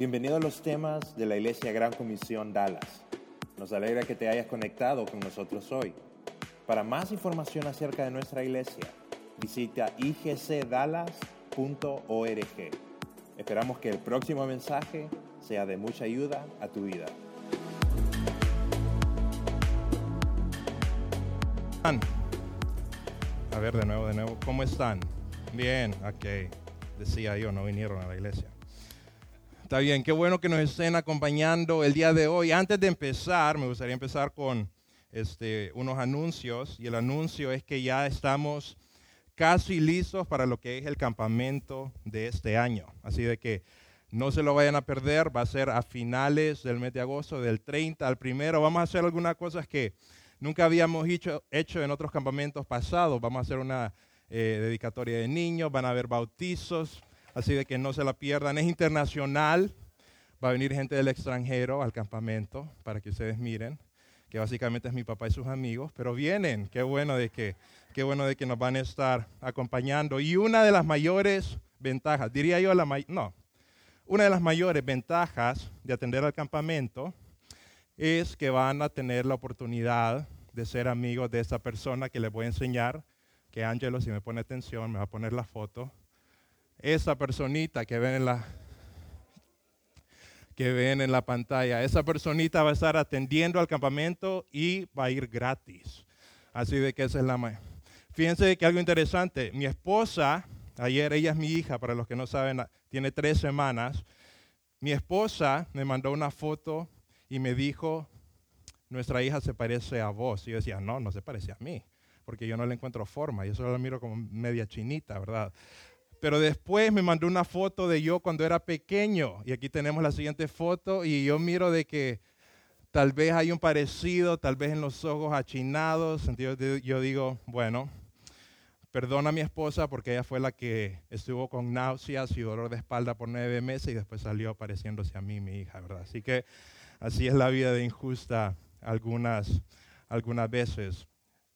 Bienvenido a los temas de la Iglesia Gran Comisión Dallas. Nos alegra que te hayas conectado con nosotros hoy. Para más información acerca de nuestra iglesia, visita igcdallas.org. Esperamos que el próximo mensaje sea de mucha ayuda a tu vida. A ver, de nuevo, de nuevo. ¿Cómo están? Bien, ok. Decía yo, no vinieron a la iglesia. Está bien, qué bueno que nos estén acompañando el día de hoy. Antes de empezar, me gustaría empezar con este, unos anuncios. Y el anuncio es que ya estamos casi listos para lo que es el campamento de este año. Así de que no se lo vayan a perder. Va a ser a finales del mes de agosto, del 30 al primero. Vamos a hacer algunas cosas que nunca habíamos hecho, en otros campamentos pasados. Vamos a hacer una eh, dedicatoria de niños, van a haber bautizos, así de que no se la pierdan. Es internacional, va a venir gente del extranjero al campamento para que ustedes miren, que básicamente es mi papá y sus amigos, pero vienen, qué bueno de que, qué bueno de que nos van a estar acompañando. Y una de las mayores ventajas, diría yo la no, una de las mayores ventajas de atender al campamento es que van a tener la oportunidad de ser amigos de esa persona que les voy a enseñar, que Angelo, si me pone atención, me va a poner la foto. Esa personita que ven en la, que ven en la pantalla, esa personita va a estar atendiendo al campamento y va a ir gratis. Así de que esa es la... Fíjense que algo interesante, mi esposa, ayer ella es mi hija, para los que no saben, tiene tres semanas, mi esposa me mandó una foto y me dijo, nuestra hija se parece a vos. Y yo decía, no, no se parece a mí, porque yo no le encuentro forma, y eso la miro como media chinita, ¿verdad? Pero después me mandó una foto de yo cuando era pequeño, y aquí tenemos la siguiente foto, y yo miro de que tal vez hay un parecido, tal vez en los ojos achinados, entonces yo digo, bueno, perdona a mi esposa porque ella fue la que estuvo con náuseas y dolor de espalda por nueve meses y después salió pareciéndose a mí, mi hija, ¿verdad? Así que Así es la vida de injusta algunas, algunas veces.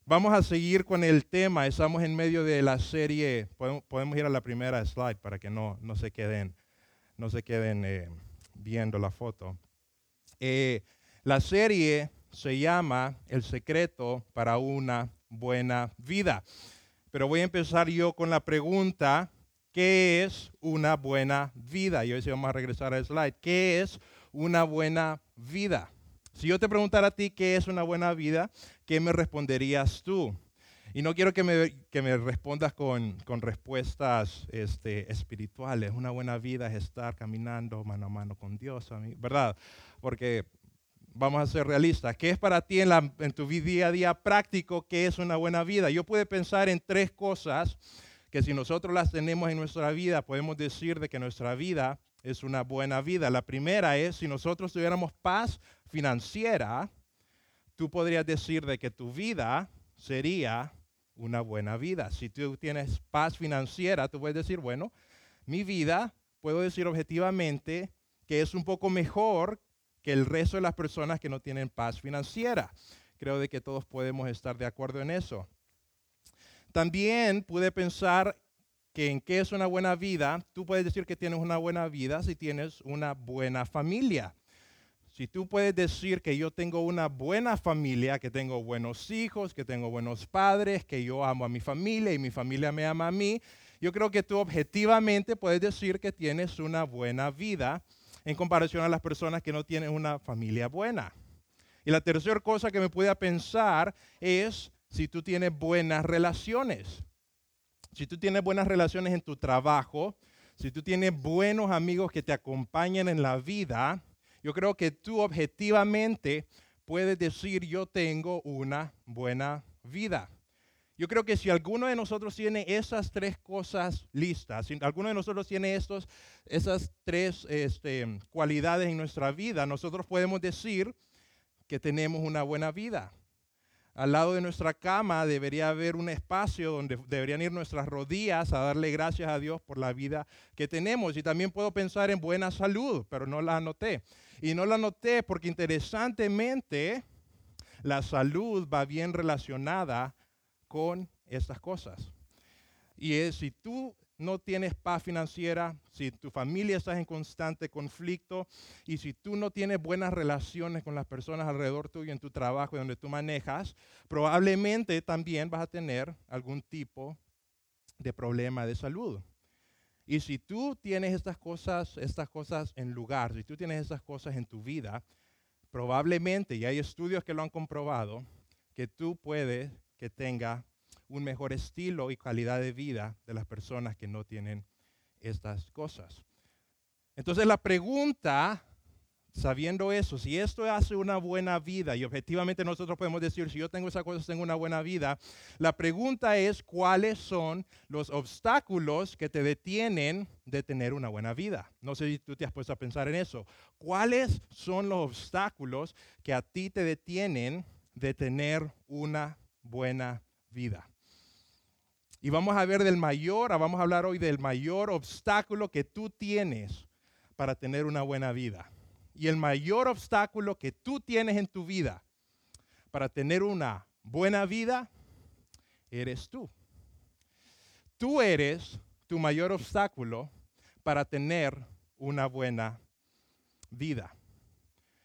Vamos a seguir con el tema. Estamos en medio de la serie. Podemos, ir a la primera slide para que no, no se queden, no se queden eh, viendo la foto. Eh, la serie se llama El secreto para una buena vida. Pero voy a empezar yo con la pregunta, ¿qué es una buena vida? Y hoy sí vamos a regresar al slide. ¿Qué es una buena vida? Si yo te preguntara a ti qué es una buena vida, ¿qué me responderías tú? Y no quiero que me, que me respondas con, con respuestas este, espirituales. Una buena vida es estar caminando mano a mano con Dios, ¿verdad? Porque vamos a ser realistas. ¿Qué es para ti en, la, en tu día a día práctico? ¿Qué es una buena vida? Yo puedo pensar en tres cosas que si nosotros las tenemos en nuestra vida, podemos decir de que nuestra vida es una buena vida. La primera es, si nosotros tuviéramos paz financiera, tú podrías decir de que tu vida sería una buena vida. Si tú tienes paz financiera, tú puedes decir, bueno, mi vida, puedo decir objetivamente que es un poco mejor que el resto de las personas que no tienen paz financiera. Creo de que todos podemos estar de acuerdo en eso. También pude pensar que en qué es una buena vida, tú puedes decir que tienes una buena vida si tienes una buena familia. Si tú puedes decir que yo tengo una buena familia, que tengo buenos hijos, que tengo buenos padres, que yo amo a mi familia y mi familia me ama a mí, yo creo que tú objetivamente puedes decir que tienes una buena vida en comparación a las personas que no tienen una familia buena. Y la tercera cosa que me puede pensar es si tú tienes buenas relaciones. Si tú tienes buenas relaciones en tu trabajo, si tú tienes buenos amigos que te acompañan en la vida, yo creo que tú objetivamente puedes decir yo tengo una buena vida. Yo creo que si alguno de nosotros tiene esas tres cosas listas, si alguno de nosotros tiene estos, esas tres este, cualidades en nuestra vida, nosotros podemos decir que tenemos una buena vida. Al lado de nuestra cama debería haber un espacio donde deberían ir nuestras rodillas a darle gracias a Dios por la vida que tenemos. Y también puedo pensar en buena salud, pero no la anoté. Y no la anoté porque interesantemente la salud va bien relacionada con estas cosas. Y es si tú no tienes paz financiera, si tu familia está en constante conflicto y si tú no tienes buenas relaciones con las personas alrededor tuyo en tu trabajo y donde tú manejas, probablemente también vas a tener algún tipo de problema de salud. Y si tú tienes estas cosas, estas cosas en lugar, si tú tienes estas cosas en tu vida, probablemente, y hay estudios que lo han comprobado, que tú puedes que tenga un mejor estilo y calidad de vida de las personas que no tienen estas cosas. Entonces la pregunta sabiendo eso, si esto hace una buena vida, y objetivamente nosotros podemos decir, si yo tengo esa cosa, tengo una buena vida, la pregunta es cuáles son los obstáculos que te detienen de tener una buena vida. No sé si tú te has puesto a pensar en eso. ¿Cuáles son los obstáculos que a ti te detienen de tener una buena vida? Y vamos a ver del mayor, vamos a hablar hoy del mayor obstáculo que tú tienes para tener una buena vida y el mayor obstáculo que tú tienes en tu vida para tener una buena vida, eres tú. Tú eres tu mayor obstáculo para tener una buena vida.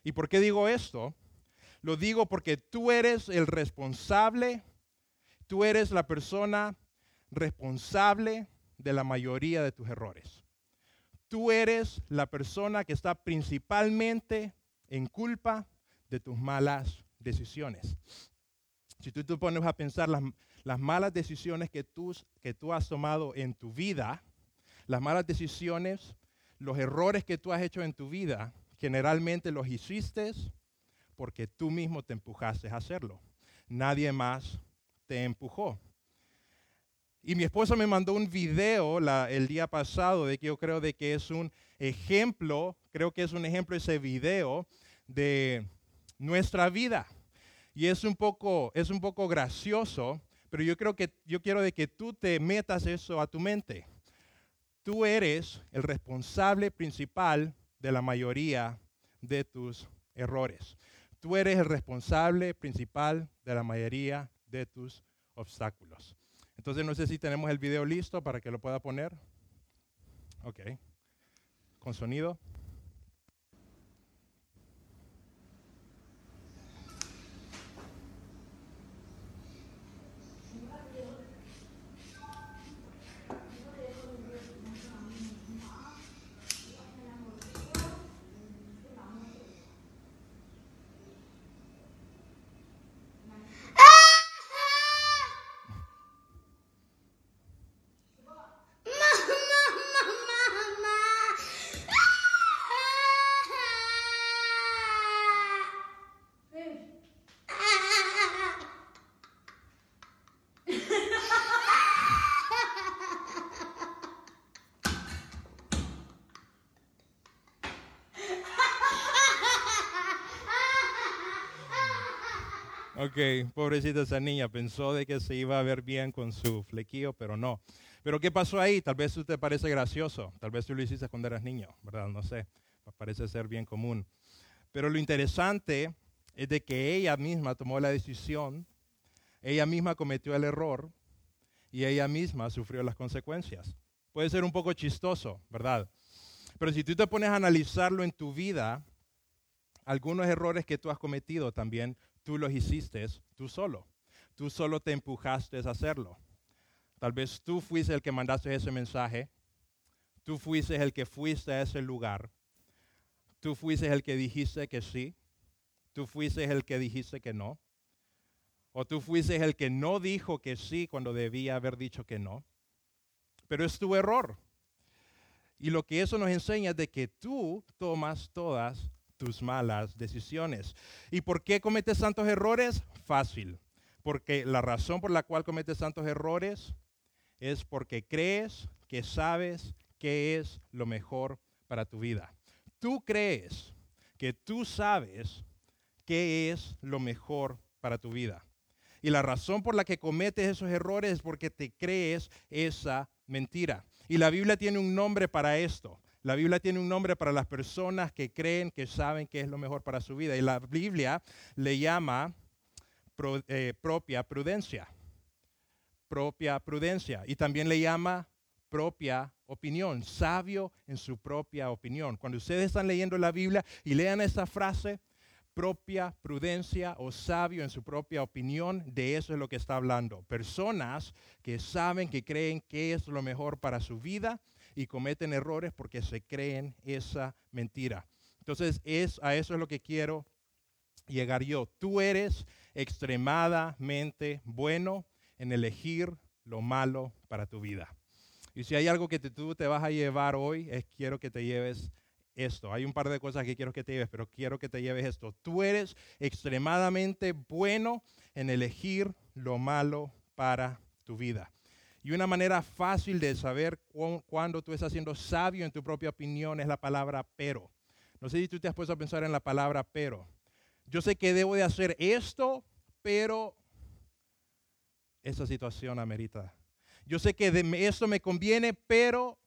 ¿Y por qué digo esto? Lo digo porque tú eres el responsable, tú eres la persona responsable de la mayoría de tus errores tú eres la persona que está principalmente en culpa de tus malas decisiones. Si tú te pones a pensar las, malas decisiones que tú, que tú has tomado en tu vida, las malas decisiones, los errores que tú has hecho en tu vida, generalmente los hiciste porque tú mismo te empujaste a hacerlo. Nadie más te empujó. Y mi esposa me mandó un video el día pasado de que yo creo de que es un ejemplo, creo que es un ejemplo ese video de nuestra vida. Y es un poco, es un poco gracioso, pero yo creo que yo quiero de que tú te metas eso a tu mente. Tú eres el responsable principal de la mayoría de tus errores. Tú eres el responsable principal de la mayoría de tus obstáculos. Entonces no sé si tenemos el video listo para que lo pueda poner. Ok. Con sonido. Ok, pobrecita esa niña, pensó de que se iba a ver bien con su flequillo, pero no. Pero ¿qué pasó ahí? Tal vez te parece gracioso, tal vez tú lo hiciste cuando eras niño, ¿verdad? No sé, parece ser bien común. Pero lo interesante es de que ella misma tomó la decisión, ella misma cometió el error y ella misma sufrió las consecuencias. Puede ser un poco chistoso, ¿verdad? Pero si tú te pones a analizarlo en tu vida, algunos errores que tú has cometido también tú los hiciste tú solo. Tú solo te empujaste a hacerlo. Tal vez tú fuiste el que mandaste ese mensaje. Tú fuiste el que fuiste a ese lugar. Tú fuiste el que dijiste que sí. Tú fuiste el que dijiste que no. O tú fuiste el que no dijo que sí cuando debía haber dicho que no. Pero es tu error. Y lo que eso nos enseña es de que tú tomas todas tus malas decisiones. ¿Y por qué cometes tantos errores? Fácil. Porque la razón por la cual cometes tantos errores es porque crees que sabes qué es lo mejor para tu vida. Tú crees que tú sabes qué es lo mejor para tu vida. Y la razón por la que cometes esos errores es porque te crees esa mentira. Y la Biblia tiene un nombre para esto. La Biblia tiene un nombre para las personas que creen que saben qué es lo mejor para su vida. Y la Biblia le llama eh, propia prudencia. Propia prudencia. Y también le llama propia opinión, sabio en su propia opinión. Cuando ustedes están leyendo la Biblia y lean esa frase, propia prudencia o sabio en su propia opinión, de eso es lo que está hablando. Personas que saben, que creen que es lo mejor para su vida y cometen errores porque se creen esa mentira. Entonces, es, a eso es lo que quiero llegar yo. Tú eres extremadamente bueno en elegir lo malo para tu vida. Y si hay algo que tú te vas a llevar hoy, es quiero que te lleves esto. Hay un par de cosas que quiero que te lleves, pero quiero que te lleves esto. Tú eres extremadamente bueno en elegir lo malo para tu vida. Y una manera fácil de saber cuándo tú estás siendo sabio en tu propia opinión es la palabra pero. No sé si tú te has puesto a pensar en la palabra pero. Yo sé que debo de hacer esto, pero esa situación amerita. Yo sé que esto me conviene, pero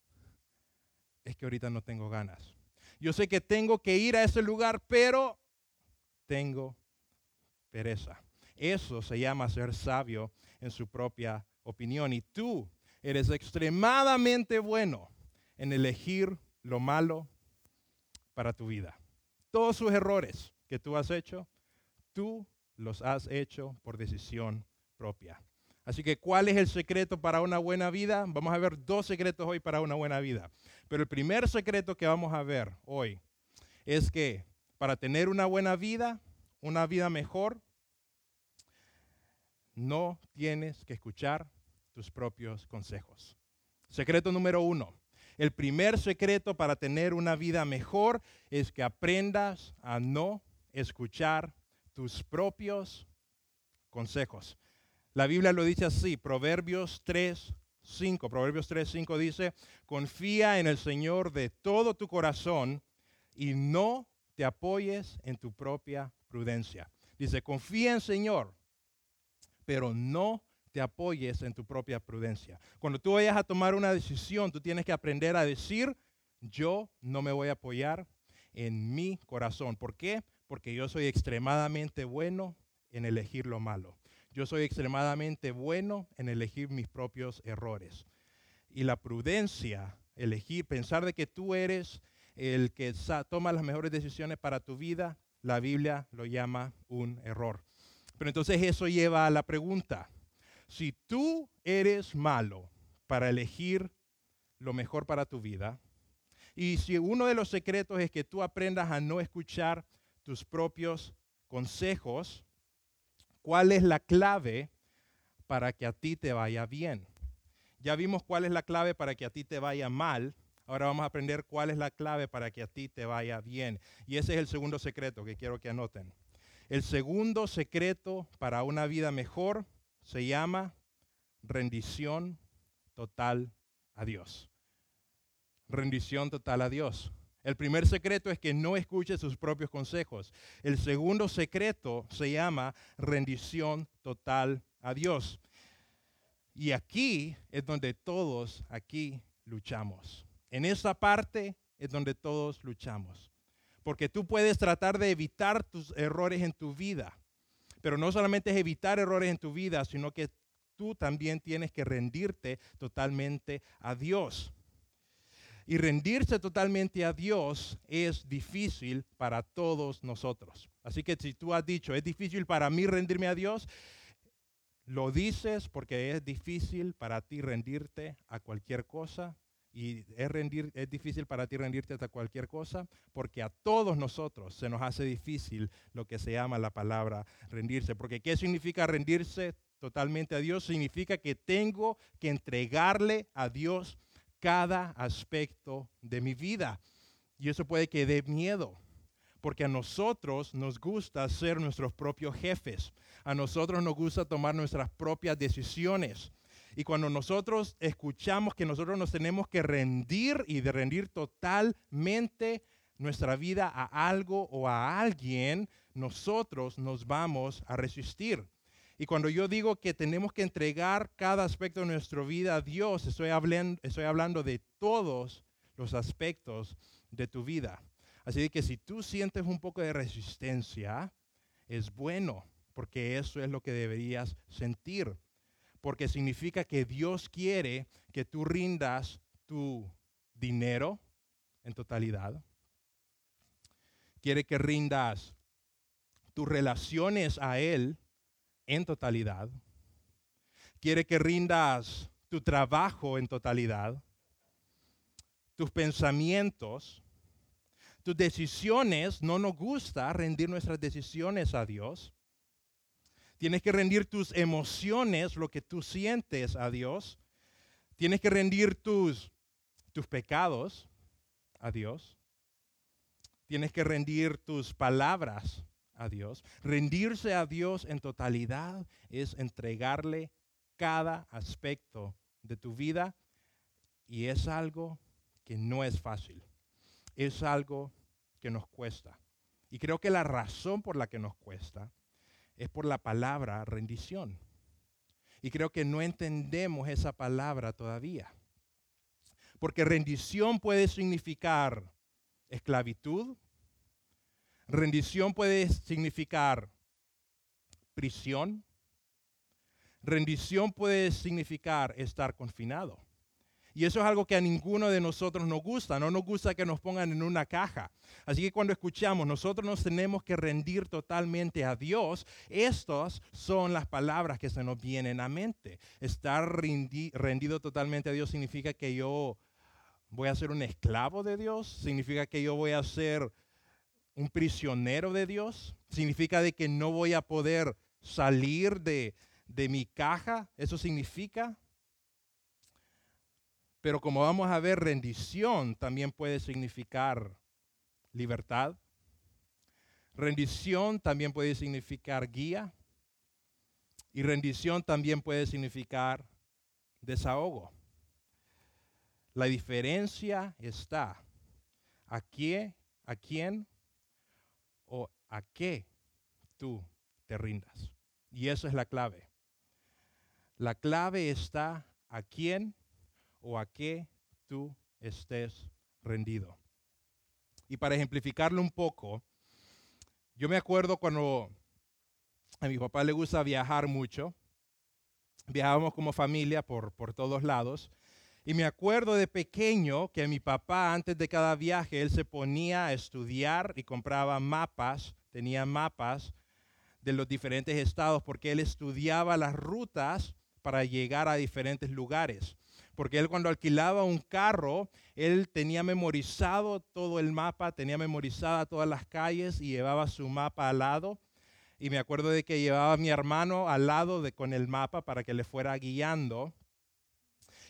es que ahorita no tengo ganas. Yo sé que tengo que ir a ese lugar, pero tengo pereza. Eso se llama ser sabio en su propia opinión. Y tú eres extremadamente bueno en elegir lo malo para tu vida. Todos sus errores que tú has hecho, tú los has hecho por decisión propia. Así que, ¿cuál es el secreto para una buena vida? Vamos a ver dos secretos hoy para una buena vida. Pero el primer secreto que vamos a ver hoy es que para tener una buena vida, una vida mejor, no tienes que escuchar tus propios consejos. Secreto número uno. El primer secreto para tener una vida mejor es que aprendas a no escuchar tus propios consejos. La Biblia lo dice así, Proverbios 3, 5. Proverbios 3, 5 dice, confía en el Señor de todo tu corazón y no te apoyes en tu propia prudencia. Dice, confía en Señor, pero no te apoyes en tu propia prudencia. Cuando tú vayas a tomar una decisión, tú tienes que aprender a decir, yo no me voy a apoyar en mi corazón. ¿Por qué? Porque yo soy extremadamente bueno en elegir lo malo. Yo soy extremadamente bueno en elegir mis propios errores. Y la prudencia, elegir, pensar de que tú eres el que toma las mejores decisiones para tu vida, la Biblia lo llama un error. Pero entonces eso lleva a la pregunta, si tú eres malo para elegir lo mejor para tu vida, y si uno de los secretos es que tú aprendas a no escuchar tus propios consejos, ¿Cuál es la clave para que a ti te vaya bien? Ya vimos cuál es la clave para que a ti te vaya mal. Ahora vamos a aprender cuál es la clave para que a ti te vaya bien. Y ese es el segundo secreto que quiero que anoten. El segundo secreto para una vida mejor se llama rendición total a Dios. Rendición total a Dios. El primer secreto es que no escuche sus propios consejos. El segundo secreto se llama rendición total a Dios. Y aquí es donde todos aquí luchamos. En esa parte es donde todos luchamos. Porque tú puedes tratar de evitar tus errores en tu vida. Pero no solamente es evitar errores en tu vida, sino que tú también tienes que rendirte totalmente a Dios. Y rendirse totalmente a Dios es difícil para todos nosotros. Así que si tú has dicho, es difícil para mí rendirme a Dios, lo dices porque es difícil para ti rendirte a cualquier cosa. Y es, rendir, es difícil para ti rendirte a cualquier cosa porque a todos nosotros se nos hace difícil lo que se llama la palabra rendirse. Porque ¿qué significa rendirse totalmente a Dios? Significa que tengo que entregarle a Dios cada aspecto de mi vida. Y eso puede que dé miedo, porque a nosotros nos gusta ser nuestros propios jefes. A nosotros nos gusta tomar nuestras propias decisiones. Y cuando nosotros escuchamos que nosotros nos tenemos que rendir y de rendir totalmente nuestra vida a algo o a alguien, nosotros nos vamos a resistir. Y cuando yo digo que tenemos que entregar cada aspecto de nuestra vida a Dios, estoy hablando, estoy hablando de todos los aspectos de tu vida. Así que si tú sientes un poco de resistencia, es bueno, porque eso es lo que deberías sentir. Porque significa que Dios quiere que tú rindas tu dinero en totalidad. Quiere que rindas tus relaciones a Él en totalidad. Quiere que rindas tu trabajo en totalidad, tus pensamientos, tus decisiones. No nos gusta rendir nuestras decisiones a Dios. Tienes que rendir tus emociones, lo que tú sientes a Dios. Tienes que rendir tus, tus pecados a Dios. Tienes que rendir tus palabras a Dios. Rendirse a Dios en totalidad es entregarle cada aspecto de tu vida y es algo que no es fácil. Es algo que nos cuesta. Y creo que la razón por la que nos cuesta es por la palabra rendición. Y creo que no entendemos esa palabra todavía. Porque rendición puede significar esclavitud, rendición puede significar prisión, rendición puede significar estar confinado. Y eso es algo que a ninguno de nosotros nos gusta. No nos gusta que nos pongan en una caja. Así que cuando escuchamos, nosotros nos tenemos que rendir totalmente a Dios. Estas son las palabras que se nos vienen a mente. Estar rendido totalmente a Dios significa que yo voy a ser un esclavo de Dios. Significa que yo voy a ser un prisionero de Dios. Significa de que no voy a poder salir de, de mi caja. Eso significa pero como vamos a ver, rendición también puede significar libertad. Rendición también puede significar guía. Y rendición también puede significar desahogo. La diferencia está a quién, a quién o a qué tú te rindas. Y eso es la clave. La clave está a quién o a qué tú estés rendido. Y para ejemplificarlo un poco, yo me acuerdo cuando a mi papá le gusta viajar mucho, viajábamos como familia por, por todos lados, y me acuerdo de pequeño que mi papá antes de cada viaje, él se ponía a estudiar y compraba mapas, tenía mapas de los diferentes estados, porque él estudiaba las rutas para llegar a diferentes lugares porque él cuando alquilaba un carro, él tenía memorizado todo el mapa, tenía memorizada todas las calles y llevaba su mapa al lado. Y me acuerdo de que llevaba a mi hermano al lado con el mapa para que le fuera guiando.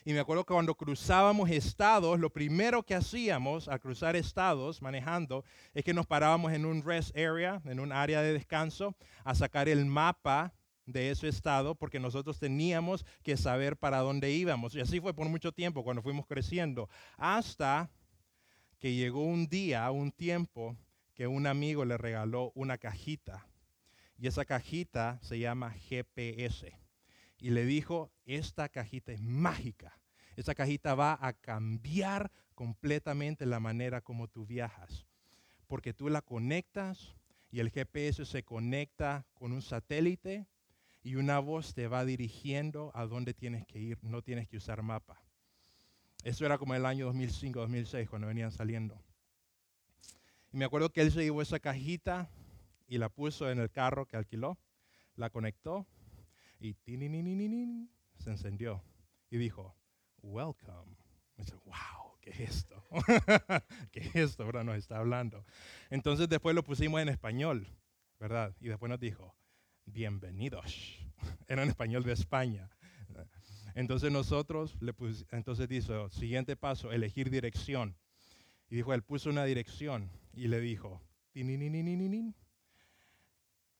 Y me acuerdo que cuando cruzábamos estados, lo primero que hacíamos al cruzar estados manejando es que nos parábamos en un rest area, en un área de descanso, a sacar el mapa de ese estado porque nosotros teníamos que saber para dónde íbamos. Y así fue por mucho tiempo cuando fuimos creciendo, hasta que llegó un día, un tiempo, que un amigo le regaló una cajita. Y esa cajita se llama GPS. Y le dijo, esta cajita es mágica. Esta cajita va a cambiar completamente la manera como tú viajas. Porque tú la conectas y el GPS se conecta con un satélite y una voz te va dirigiendo a dónde tienes que ir, no tienes que usar mapa. Eso era como el año 2005, 2006, cuando venían saliendo. Y me acuerdo que él se llevó esa cajita y la puso en el carro que alquiló, la conectó y se encendió y dijo, welcome. Me dice, wow, ¿qué es esto? ¿Qué es esto? Ahora nos está hablando. Entonces después lo pusimos en español, ¿verdad? Y después nos dijo, bienvenidos. Era en español de España. Entonces nosotros le pusimos, entonces dijo, siguiente paso, elegir dirección. Y dijo, él puso una dirección y le dijo,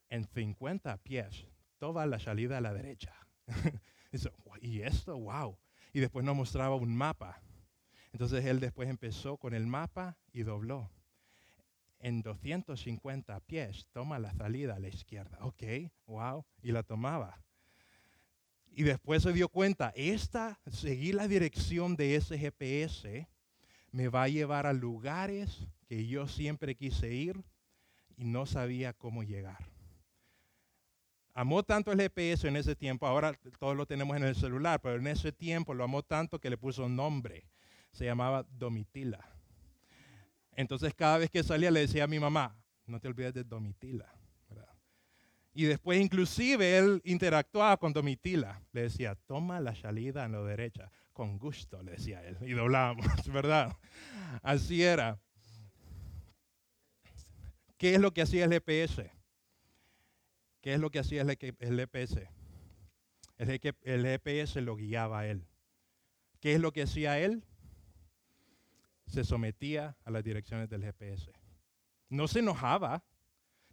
en 50 pies, toda la salida a la derecha. y esto, wow. Y después nos mostraba un mapa. Entonces él después empezó con el mapa y dobló en 250 pies, toma la salida a la izquierda. Ok, wow, y la tomaba. Y después se dio cuenta, esta, seguir la dirección de ese GPS me va a llevar a lugares que yo siempre quise ir y no sabía cómo llegar. amó tanto el GPS en ese tiempo, ahora todos lo tenemos en el celular, pero en ese tiempo lo amó tanto que le puso nombre. Se llamaba Domitila. Entonces cada vez que salía le decía a mi mamá, no te olvides de Domitila. Y después inclusive él interactuaba con Domitila. Le decía, toma la salida en la derecha. Con gusto, le decía él. Y doblábamos, ¿verdad? Así era. ¿Qué es lo que hacía el GPS? ¿Qué es lo que hacía el GPS? El GPS lo guiaba a él. ¿Qué es lo que hacía él? Se sometía a las direcciones del GPS. No se enojaba.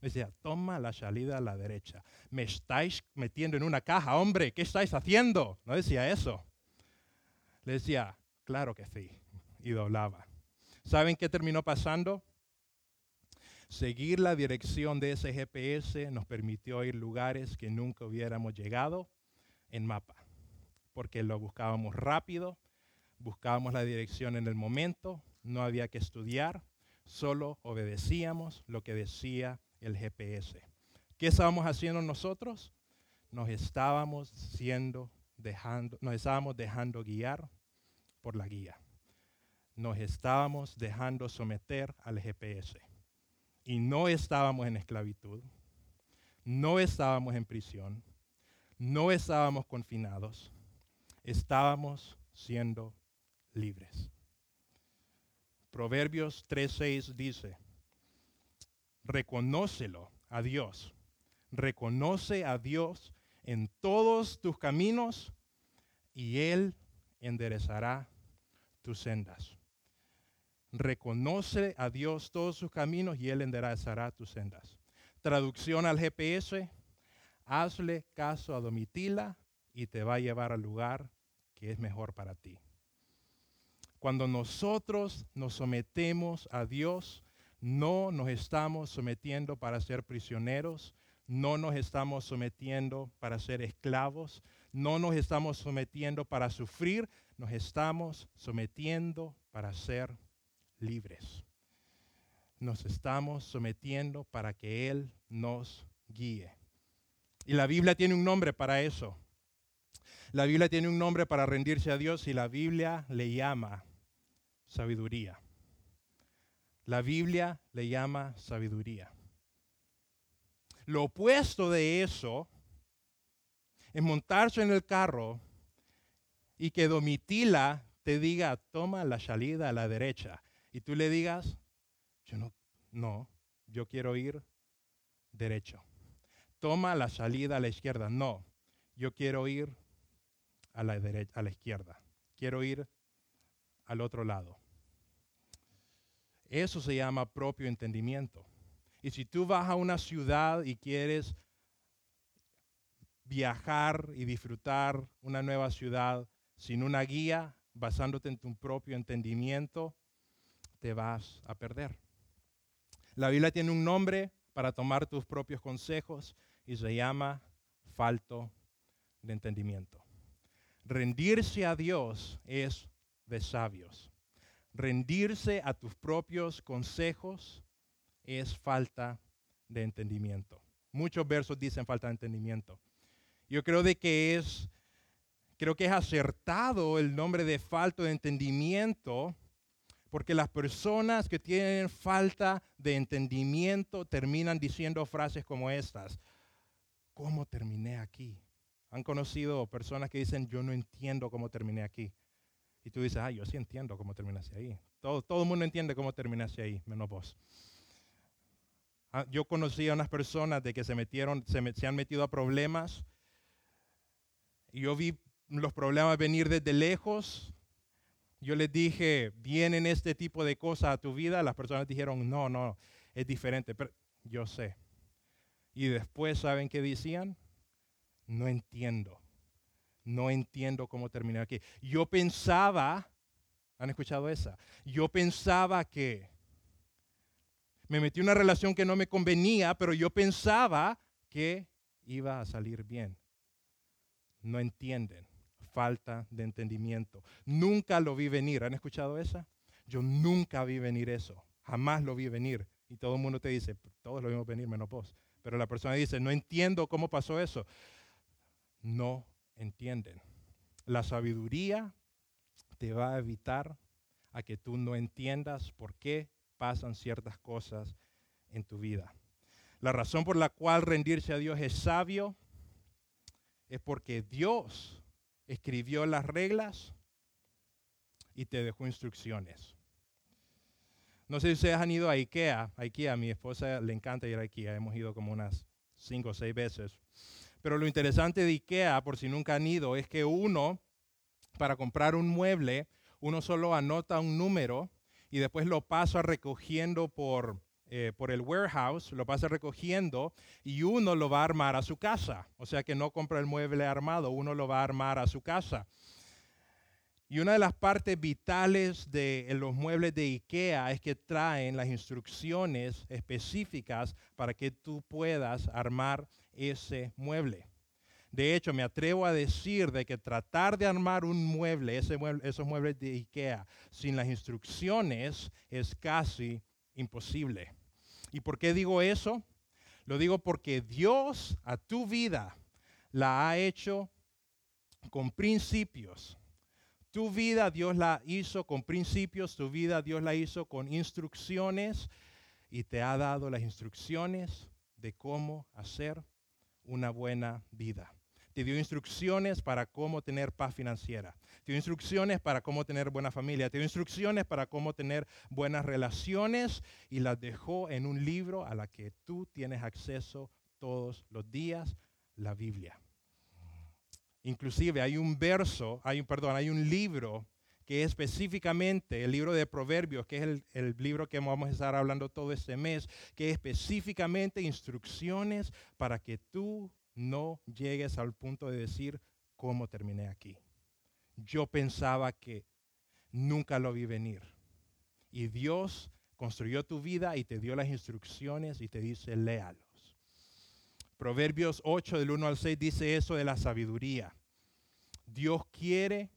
Decía, toma la salida a la derecha. Me estáis metiendo en una caja, hombre, ¿qué estáis haciendo? No decía eso. Le decía, claro que sí. Y doblaba. ¿Saben qué terminó pasando? Seguir la dirección de ese GPS nos permitió ir lugares que nunca hubiéramos llegado en mapa, porque lo buscábamos rápido, buscábamos la dirección en el momento, no había que estudiar, solo obedecíamos lo que decía el GPS. ¿Qué estábamos haciendo nosotros? Nos estábamos siendo dejando, nos estábamos dejando guiar por la guía. Nos estábamos dejando someter al GPS y no estábamos en esclavitud, no estábamos en prisión, no estábamos confinados, estábamos siendo libres. Proverbios 3:6 dice, reconócelo a Dios, reconoce a Dios en todos tus caminos y Él enderezará tus sendas. Reconoce a Dios todos sus caminos y Él enderezará tus sendas. Traducción al GPS, hazle caso a Domitila y te va a llevar al lugar que es mejor para ti. Cuando nosotros nos sometemos a Dios, no nos estamos sometiendo para ser prisioneros, no nos estamos sometiendo para ser esclavos, no nos estamos sometiendo para sufrir, nos estamos sometiendo para ser libres. Nos estamos sometiendo para que Él nos guíe. Y la Biblia tiene un nombre para eso. La Biblia tiene un nombre para rendirse a Dios y la Biblia le llama sabiduría. La Biblia le llama sabiduría. Lo opuesto de eso es montarse en el carro y que Domitila te diga, toma la salida a la derecha y tú le digas, yo no, no, yo quiero ir derecho. Toma la salida a la izquierda. No, yo quiero ir a la, derecha, a la izquierda. Quiero ir al otro lado. Eso se llama propio entendimiento. Y si tú vas a una ciudad y quieres viajar y disfrutar una nueva ciudad sin una guía, basándote en tu propio entendimiento, te vas a perder. La Biblia tiene un nombre para tomar tus propios consejos y se llama falto de entendimiento. Rendirse a Dios es de sabios. Rendirse a tus propios consejos es falta de entendimiento. Muchos versos dicen falta de entendimiento. Yo creo de que es creo que es acertado el nombre de falto de entendimiento porque las personas que tienen falta de entendimiento terminan diciendo frases como estas. ¿Cómo terminé aquí? Han conocido personas que dicen, yo no entiendo cómo terminé aquí. Tú dices, ah, yo sí entiendo cómo terminaste ahí. Todo, todo el mundo entiende cómo terminaste ahí, menos vos. Ah, yo conocí a unas personas de que se metieron, se, han metido a problemas. Yo vi los problemas venir desde lejos yo les dije, ¿vienen este tipo de cosas a tu vida? Las personas dijeron, no, no, es diferente. Pero yo sé. Y después, ¿saben qué decían? No entiendo. No entiendo cómo terminar aquí. Yo pensaba, ¿han escuchado esa? Yo pensaba que me metí en una relación que no me convenía, pero yo pensaba que iba a salir bien. No entienden falta de entendimiento. Nunca lo vi venir. ¿Han escuchado esa? Yo nunca vi venir eso. Jamás lo vi venir. Y todo el mundo te dice, todos lo vimos venir menos vos. Pero la persona dice, no entiendo cómo pasó eso. No entienden. La sabiduría te va a evitar a que tú no entiendas por qué pasan ciertas cosas en tu vida. La razón por la cual rendirse a Dios es sabio es porque Dios escribió las reglas y te dejó instrucciones. No sé si ustedes han ido a IKEA. A IKEA, mi esposa le encanta ir a IKEA. Hemos ido como unas cinco o seis veces. Pero lo interesante de IKEA, por si nunca han ido, es que uno, para comprar un mueble, uno solo anota un número y después lo pasa recogiendo por, eh, por el warehouse, lo pasa recogiendo y uno lo va a armar a su casa. O sea que no compra el mueble armado, uno lo va a armar a su casa. Y una de las partes vitales de los muebles de IKEA es que traen las instrucciones específicas para que tú puedas armar ese mueble. De hecho, me atrevo a decir de que tratar de armar un mueble, esos muebles de IKEA, sin las instrucciones es casi imposible. ¿Y por qué digo eso? Lo digo porque Dios a tu vida la ha hecho con principios tu vida Dios la hizo con principios, tu vida Dios la hizo con instrucciones y te ha dado las instrucciones de cómo hacer una buena vida. Te dio instrucciones para cómo tener paz financiera. Te dio instrucciones para cómo tener buena familia. Te dio instrucciones para cómo tener buenas relaciones y las dejó en un libro a la que tú tienes acceso todos los días, la Biblia. Inclusive hay un verso, hay perdón, hay un libro que específicamente, el libro de Proverbios, que es el, libro que vamos a estar hablando todo este mes, que es específicamente instrucciones para que tú no llegues al punto de decir cómo terminé aquí. Yo pensaba que nunca lo vi venir. Y Dios construyó tu vida y te dio las instrucciones y te dice, léalo. Proverbios 8 del 1 al 6 dice eso de la sabiduría. Dios quiere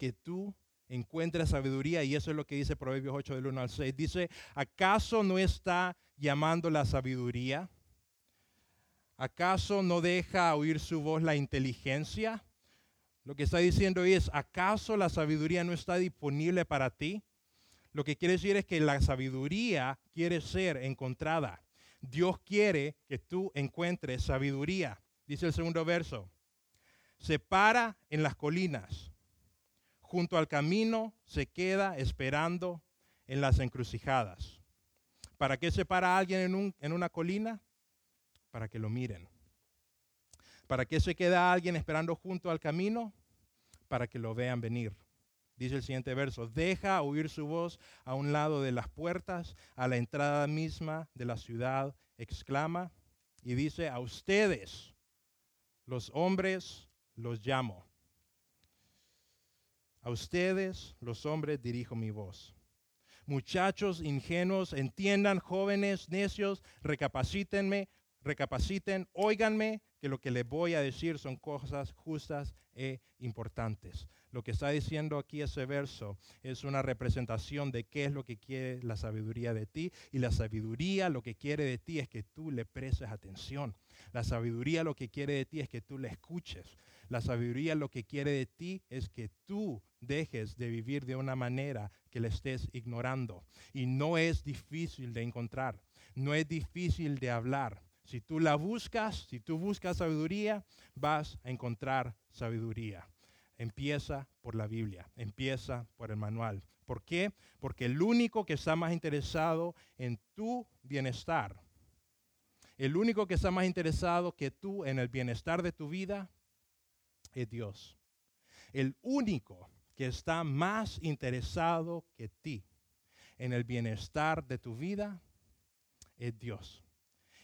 que tú encuentres sabiduría y eso es lo que dice Proverbios 8 del 1 al 6. Dice, ¿acaso no está llamando la sabiduría? ¿Acaso no deja oír su voz la inteligencia? Lo que está diciendo es, ¿acaso la sabiduría no está disponible para ti? Lo que quiere decir es que la sabiduría quiere ser encontrada. Dios quiere que tú encuentres sabiduría. Dice el segundo verso. Se para en las colinas. Junto al camino se queda esperando en las encrucijadas. ¿Para qué se para alguien en, en una colina? Para que lo miren. ¿Para qué se queda alguien esperando junto al camino? Para que lo vean venir. Dice el siguiente verso, deja oír su voz a un lado de las puertas, a la entrada misma de la ciudad, exclama y dice, a ustedes, los hombres, los llamo. A ustedes, los hombres, dirijo mi voz. Muchachos ingenuos, entiendan, jóvenes necios, recapacítenme, recapaciten, óiganme, que lo que les voy a decir son cosas justas e importantes. Lo que está diciendo aquí ese verso es una representación de qué es lo que quiere la sabiduría de ti. Y la sabiduría lo que quiere de ti es que tú le prestes atención. La sabiduría lo que quiere de ti es que tú le escuches. La sabiduría lo que quiere de ti es que tú dejes de vivir de una manera que le estés ignorando. Y no es difícil de encontrar, no es difícil de hablar. Si tú la buscas, si tú buscas sabiduría, vas a encontrar sabiduría. Empieza por la Biblia, empieza por el manual. ¿Por qué? Porque el único que está más interesado en tu bienestar, el único que está más interesado que tú en el bienestar de tu vida, es Dios. El único que está más interesado que ti en el bienestar de tu vida es Dios.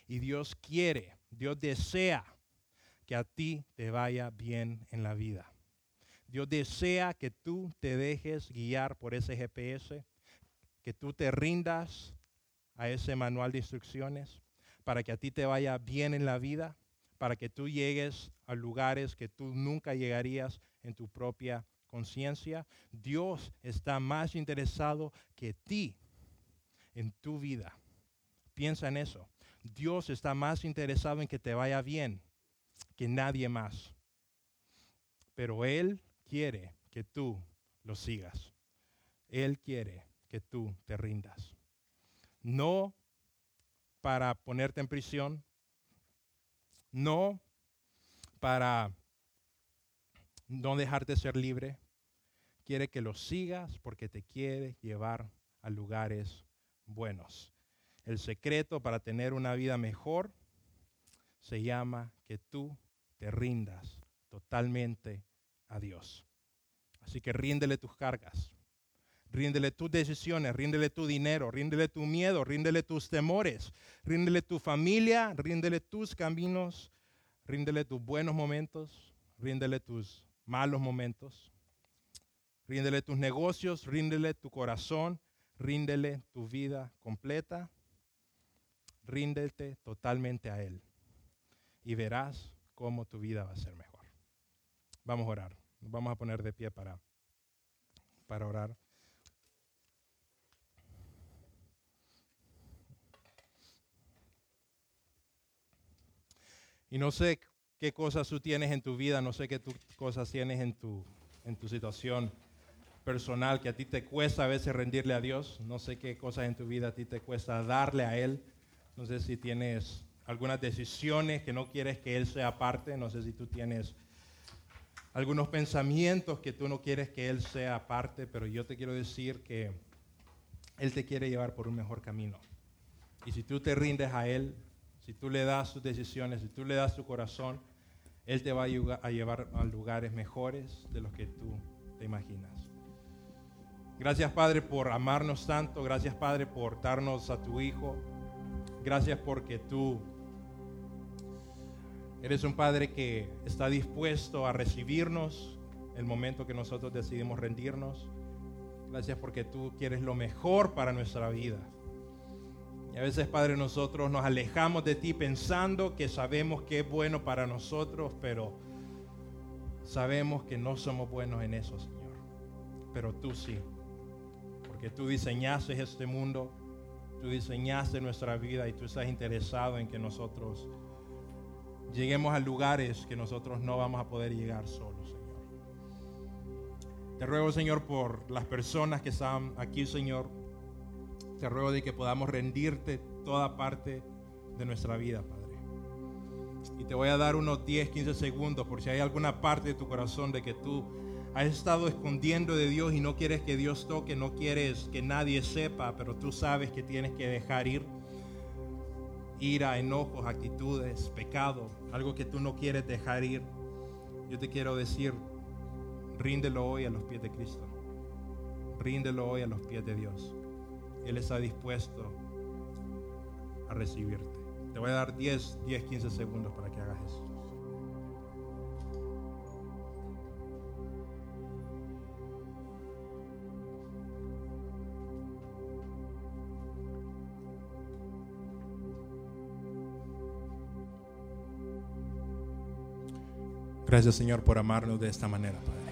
Y Dios quiere, Dios desea que a ti te vaya bien en la vida. Dios desea que tú te dejes guiar por ese GPS, que tú te rindas a ese manual de instrucciones para que a ti te vaya bien en la vida, para que tú llegues a lugares que tú nunca llegarías en tu propia conciencia. Dios está más interesado que ti en tu vida. Piensa en eso. Dios está más interesado en que te vaya bien que nadie más. Pero Él quiere que tú lo sigas. Él quiere que tú te rindas. No para ponerte en prisión, no para no dejarte ser libre. Quiere que lo sigas porque te quiere llevar a lugares buenos. El secreto para tener una vida mejor se llama que tú te rindas totalmente a Dios. Así que ríndele tus cargas, ríndele tus decisiones, ríndele tu dinero, ríndele tu miedo, ríndele tus temores, ríndele tu familia, ríndele tus caminos, ríndele tus buenos momentos, ríndele tus malos momentos, ríndele tus negocios, ríndele tu corazón, ríndele tu vida completa, ríndete totalmente a Él y verás cómo tu vida va a ser mejor. Vamos a orar, vamos a poner de pie para, para orar. Y no sé qué cosas tú tienes en tu vida, no sé qué cosas tienes en tu, en tu situación personal que a ti te cuesta a veces rendirle a Dios, no sé qué cosas en tu vida a ti te cuesta darle a Él, no sé si tienes algunas decisiones que no quieres que Él sea parte, no sé si tú tienes algunos pensamientos que tú no quieres que Él sea parte, pero yo te quiero decir que Él te quiere llevar por un mejor camino. Y si tú te rindes a Él, si tú le das tus decisiones, si tú le das tu corazón, Él te va a llevar a lugares mejores de los que tú te imaginas. Gracias Padre por amarnos tanto, gracias Padre por darnos a tu Hijo, gracias porque tú eres un Padre que está dispuesto a recibirnos el momento que nosotros decidimos rendirnos. Gracias porque tú quieres lo mejor para nuestra vida. Y a veces, Padre, nosotros nos alejamos de ti pensando que sabemos que es bueno para nosotros, pero sabemos que no somos buenos en eso, Señor. Pero tú sí, porque tú diseñaste este mundo, tú diseñaste nuestra vida y tú estás interesado en que nosotros lleguemos a lugares que nosotros no vamos a poder llegar solos, Señor. Te ruego, Señor, por las personas que están aquí, Señor te ruego de que podamos rendirte toda parte de nuestra vida, Padre. Y te voy a dar unos 10, 15 segundos por si hay alguna parte de tu corazón de que tú has estado escondiendo de Dios y no quieres que Dios toque, no quieres que nadie sepa, pero tú sabes que tienes que dejar ir ira, enojos, actitudes, pecado, algo que tú no quieres dejar ir. Yo te quiero decir, ríndelo hoy a los pies de Cristo. Ríndelo hoy a los pies de Dios. Él está dispuesto a recibirte. Te voy a dar 10, 10, 15 segundos para que hagas eso. Gracias Señor por amarnos de esta manera, Padre.